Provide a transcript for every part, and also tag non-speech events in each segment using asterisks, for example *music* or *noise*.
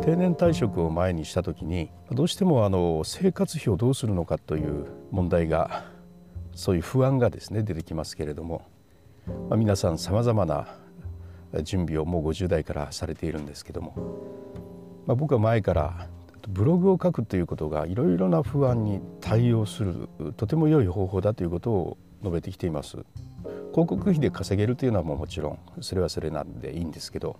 定年退職を前にした時にどうしてもあの生活費をどうするのかという問題がそういう不安がですね出てきますけれども、まあ、皆さんさまざまな準備をもう50代からされているんですけども、まあ、僕は前からブログを書くということがいろいろな不安に対応するとても良い方法だということを述べてきています。広告費で稼げるというのはもうもちろんそれはそれなんでいいんですけど、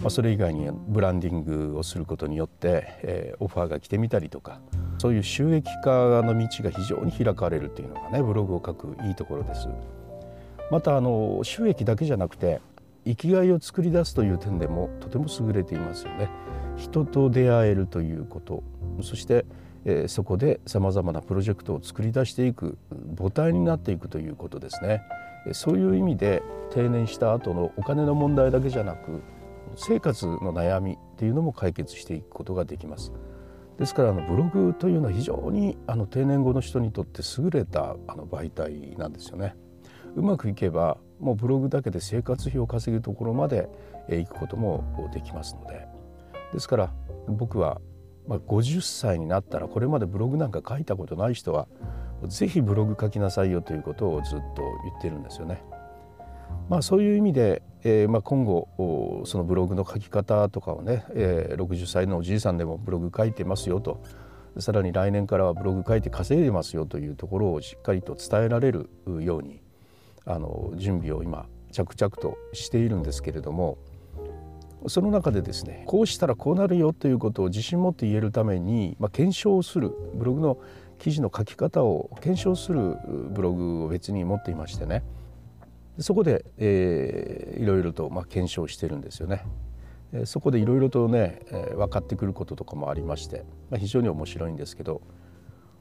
まあ、それ以外にブランディングをすることによって、えー、オファーが来てみたりとかそういう収益化の道が非常に開かれるというのがねブログを書くいいところです。またあの収益だけじゃなくて生きがいを作り出すという点でもとても優れていますよね。人と出会えるということそして、えー、そこでさまざまなプロジェクトを作り出していく母体になっていくということですね。そういう意味で定年した後のお金の問題だけじゃなく生活の悩みっていうのも解決していくことができます。ですからあのブログというのは非常にあの定年後の人にとって優れたあの媒体なんですよね。うまくいけばもうブログだけで生活費を稼ぐところまで行くこともできますのでですから僕は50歳になったらこれまでブログなんか書いたことない人はぜひブログ書きなさいよということをずっと言ってるんですよね。まあ、そういう意味で、えー、まあ今後そのブログの書き方とかをね、えー、60歳のおじいさんでもブログ書いてますよと。さらに来年からはブログ書いて稼いでますよというところをしっかりと伝えられるようにあの準備を今着々としているんですけれどもその中でですねこうしたらこうなるよということを自信持って言えるために、まあ、検証するブログの記事の書き方を検証するブログを別に持っていましてねそこで、えー、いろいろと、まあ、検証してるんですよね。そこでいろいろとね、えー、分かってくることとかもありまして、まあ、非常に面白いんですけど、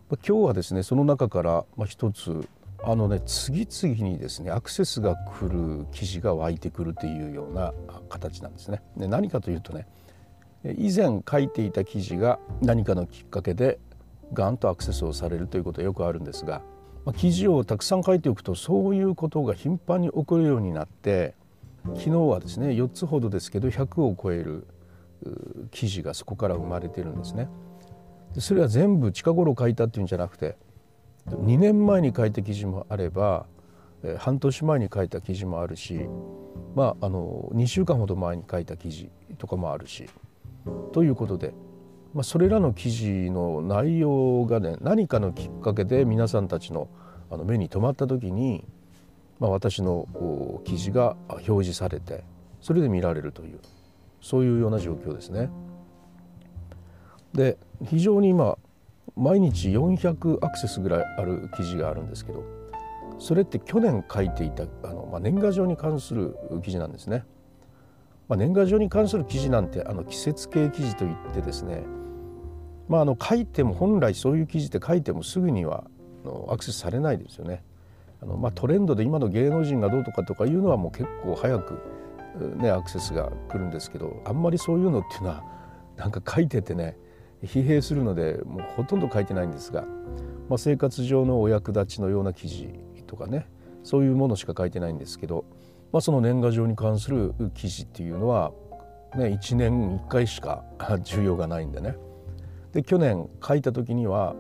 まあ、今日はですねその中からまあ一つあのね次々にですねアクセスが来る記事が湧いてくるというような形なんですね。で何かというとね以前書いていた記事が何かのきっかけでガンとアクセスをされるということはよくあるんですが、記事をたくさん書いておくとそういうことが頻繁に起こるようになって昨日はですね4つほどですけど100を超える記事がそこから生まれてるんですね。それは全部近頃書いたっていうんじゃなくて2年前に書いた記事もあれば半年前に書いた記事もあるし、まあ、あの2週間ほど前に書いた記事とかもあるしということでまあ、それらの記事の内容がね何かのきっかけで皆さんたちのあの目に留まった時に、まあ、私の記事が表示されてそれで見られるというそういうような状況ですね。で非常に今毎日400アクセスぐらいある記事があるんですけどそれって去年書いていたあの、まあ、年賀状に関する記事なんですね。まあ、年賀状に関する記事なんてあの季節系記事といってですねまあ、あの書いても本来そういう記事って書いてもすぐにはアクセスされないですよね。あのまあ、トレンドで今の芸能人がどうとかとかいうのはもう結構早く、ね、アクセスが来るんですけどあんまりそういうのっていうのはなんか書いててね疲弊するのでもうほとんど書いてないんですが、まあ、生活上のお役立ちのような記事とかねそういうものしか書いてないんですけど、まあ、その年賀状に関する記事っていうのは、ね、1年1回しか *laughs* 需要がないんでね。で去年書いた時には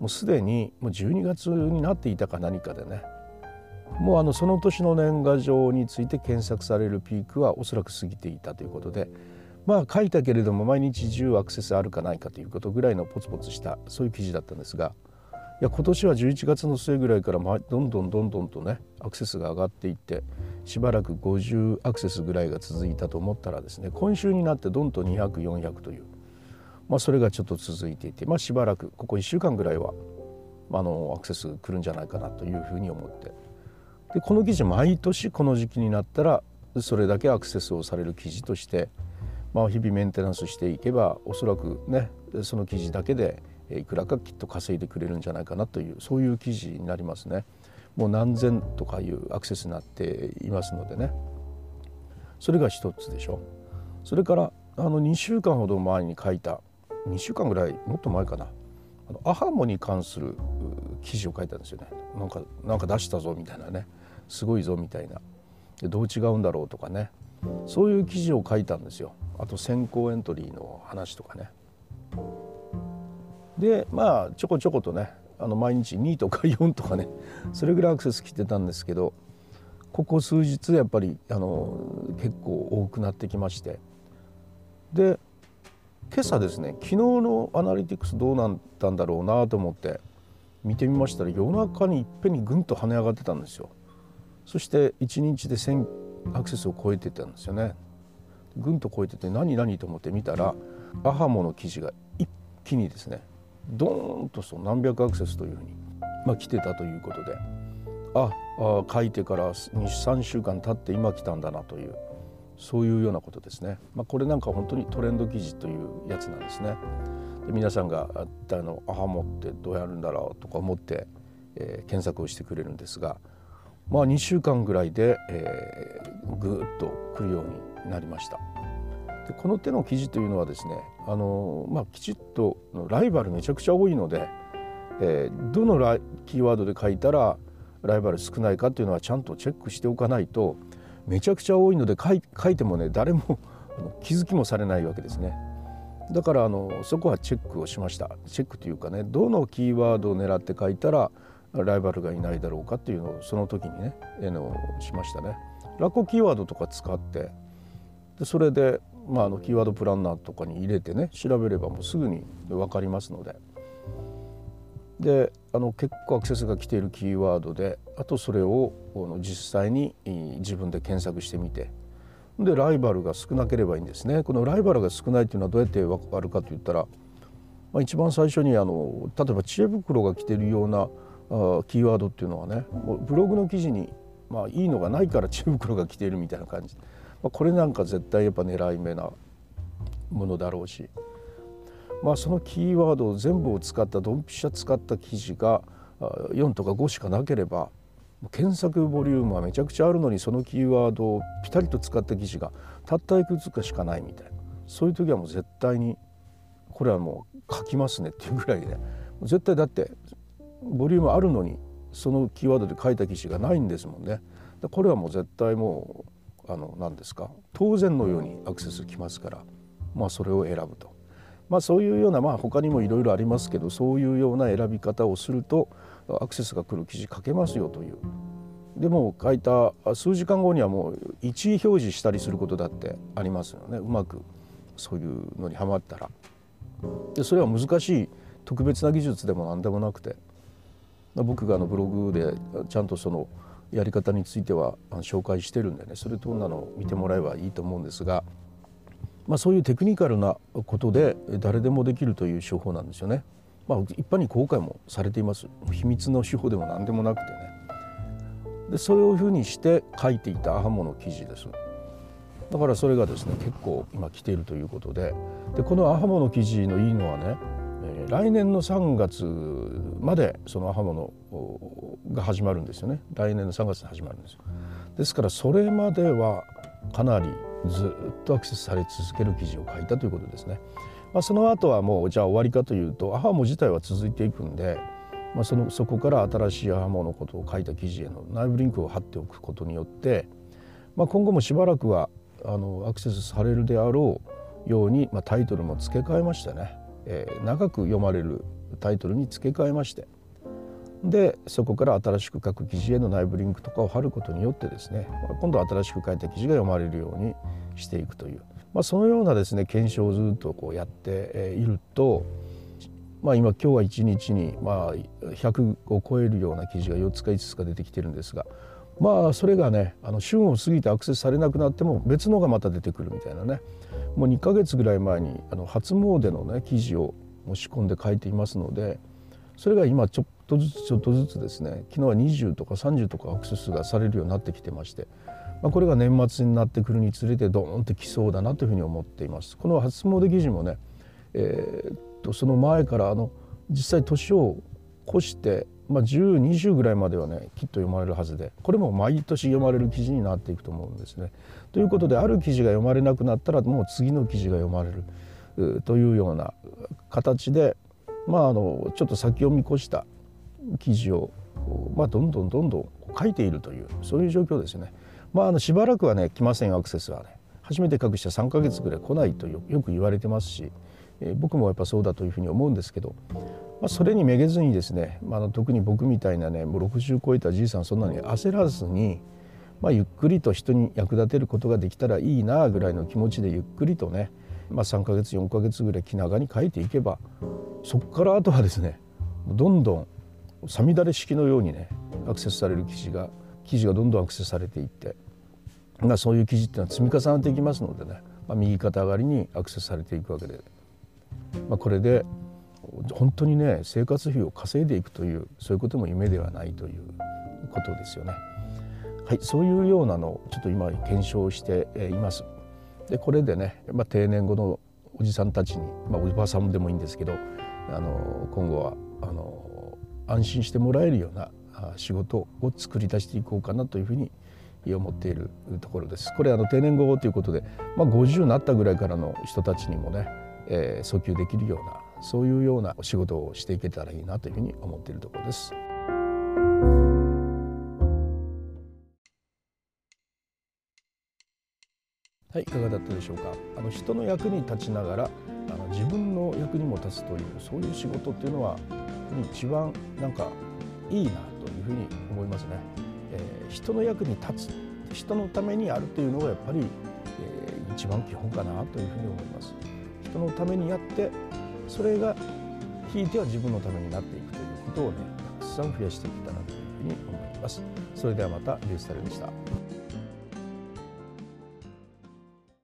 もうすでにもう12月になっていたか何かでねもうあのその年の年賀状について検索されるピークはおそらく過ぎていたということでまあ書いたけれども毎日10アクセスあるかないかということぐらいのポツポツしたそういう記事だったんですがいや今年は11月の末ぐらいからどんどんどんどんとねアクセスが上がっていってしばらく50アクセスぐらいが続いたと思ったらですね今週になってどんどん200400というまあ、それがちょっと続いていて、まあ、しばらくここ1週間ぐらいはあのアクセス来るんじゃないかなというふうに思って。でこの記事毎年この時期になったらそれだけアクセスをされる記事として、まあ、日々メンテナンスしていけばおそらくねその記事だけでいくらかきっと稼いでくれるんじゃないかなというそういう記事になりますね。もう何千とかいうアクセスになっていますのでね。それが一つでしょ。それからあの2週間ほど前に書いた2週間ぐらいもっと前かな。あのアハモに関する記事を書いたんですよね。なんかなんか出したぞみたいなね。すごいぞみたいな。でどう違うんだろうとかね。そういう記事を書いたんですよ。あと先行エントリーの話とかね。でまあちょこちょことねあの毎日2とか4とかねそれぐらいアクセス来てたんですけどここ数日やっぱりあの結構多くなってきまして。で今朝ですね昨日のアナリティクスどうなったんだろうなと思って見てみましたら夜中にいっぺんにぐんと跳ね上がってたんですよ。そして1日で1000アクセスを超えてたんですよね。ぐんと超えてて何何と思って見たらアハモの記事が一気にですねドーンとそう何百アクセスというふうに、まあ、来てたということでああ書いてから23週間経って今来たんだなというそういうようなことですね、まあ、これなんか本当にトレンド記事というやつなんですね。で皆さんがあのアハモってどうやるんだろうとか思って、えー、検索をしてくれるんですがまあ2週間ぐらいで、えー、ぐっと来るようになりました。でこの手の記事というのはですねあの、まあ、きちっとライバルめちゃくちゃ多いので、えー、どのラキーワードで書いたらライバル少ないかというのはちゃんとチェックしておかないとめちゃくちゃ多いので書い書いてもね誰も気づきもされないわけですね。だからあのそこはチェックをしましたチェックというかねどのキーワードを狙って書いたらライバルがいないだろうかっていうのをその時にねえのしましたね。ラコキーワードとか使ってでそれで、まあ、あのキーワードプランナーとかに入れてね調べればもうすぐに分かりますので。であの結構アクセスが来ているキーワードであとそれを実際に自分で検索してみて。でライバルが少なければいいんですね。このライバルが少ないというのはどうやって分かるかといったら、まあ、一番最初にあの例えば知恵袋が来ているようなあキーワードっていうのはねブログの記事に、まあ、いいのがないから知恵袋が来ているみたいな感じ、まあ、これなんか絶対やっぱ狙い目なものだろうし、まあ、そのキーワードを全部を使ったドンピシャ使った記事が4とか5しかなければ検索ボリュームはめちゃくちゃあるのにそのキーワードをピタリと使った記事がたったいくつかしかないみたいな。そういう時はもう絶対にこれはもう書きますねっていうぐらいで。絶対だってボリュームあるのにそのキーワードで書いた記事がないんですもんね。これはもう絶対もうあの何ですか？当然のようにアクセスきますから、まあ、それを選ぶと。まあ、そういうようなまあ他にもいろいろありますけどそういうような選び方をするとアクセスが来る記事書けますよという。でも書いた数時間後にはもう1位表示したりすることだってありますよね。うまくそういうのにはまったら。でそれは難しい特別な技術でも何でもなくて。僕があのブログでちゃんとそのやり方については紹介してるんでねそれとんなのを見てもらえばいいと思うんですが、まあ、そういうテクニカルなことで誰でもできるという手法なんですよね。まあ、一般に公開もされています。秘密の手法でも何でもなくてね。でそういうふうにして書いていたアハモの記事です。だからそれがですね結構今来ているということで。でこのアハモの記事のいいのはね、え、来年の3月までそのアハモのが始まるんですよね。来年の3月に始まるんですよ。ですからそれまではかなりずっとアクセスされ続ける記事を書いたということですね。まあ、その後はもうじゃあ終わりかというとアハモ自体は続いていくんで、まあ、そのそこから新しいアハモのことを書いた記事への内部リンクを貼っておくことによって、まあ、今後もしばらくはあのアクセスされるであろうように、まあ、タイトルも付け替えましてね、えー、長く読まれるタイトルに付け替えましてでそこから新しく書く記事への内部リンクとかを貼ることによってですね今度は新しく書いた記事が読まれるようにしていくというまあ、そのようなですね検証をずっとこうやっていると、まあ、今今日は1日にまあ100を超えるような記事が4つか5つか出てきてるんですがまあそれがねあの旬を過ぎてアクセスされなくなっても別のがまた出てくるみたいなねもう2か月ぐらい前にあの初詣のね記事を持ち込んで書いていますのでそれが今ちょっとずつちょっとずつですね昨日は20とか30とかアクセスがされるようになってきてましてまあ、これが年末になってくるにつれてドーンときそうだなというふうに思っています。この初詣記事もね、えー、っとその前からあの実際年を越して、まあ、1020ぐらいまではねきっと読まれるはずでこれも毎年読まれる記事になっていくと思うんですね。ということである記事が読まれなくなったらもう次の記事が読まれるというような形で、まあ、あのちょっと先を見越した記事を、まあ、どんどんどんどん書いているというそういう状況ですね。まあ、あのしばらくはね来ませんアクセスはね初めて書く人は3ヶ月ぐらい来ないとよく言われてますし、えー、僕もやっぱそうだというふうに思うんですけど、まあ、それにめげずにですね、まあ、特に僕みたいなねもう60超えたじいさんそんなに焦らずに、まあ、ゆっくりと人に役立てることができたらいいなぐらいの気持ちでゆっくりとね、まあ、3ヶ月4ヶ月ぐらい気長に書いていけばそこからあとはですねどんどんさみだれ式のようにねアクセスされる記事が記事がどんどんアクセスされていって、まあ、そういう記事っていうのは積み重なっていきますのでね、まあ、右肩上がりにアクセスされていくわけで、まあ、これで本当にね生活費を稼いでいくというそういうことも夢ではないということですよね。はい、そういうようなのをちょっと今検証しています。でこれでね、まあ、定年後のおじさんたちに、まあ、おばさんでもいいんですけどあの今後はあの安心してもらえるような仕事を作り出していこうかなというふうに思っているところです。これあの定年後ということで、まあ、50になったぐらいからの人たちにもね、えー、訴求できるようなそういうようなお仕事をしていけたらいいなというふうに思っているところです。はい、いかがだったでしょうか？あの人の役に立ちながら、あの自分の役にも立つというそういう仕事っていうのは一番なんかいいなというふうに思いますね。えー、人の役に立つ人のためにあるというのがやっぱり、えー、一番基本かなというふうに思います。人のためにやってそれがひいては自分のためになっていくということをねたくさん増やしていけたらというふうに思います。それではまたリュースタイルでした。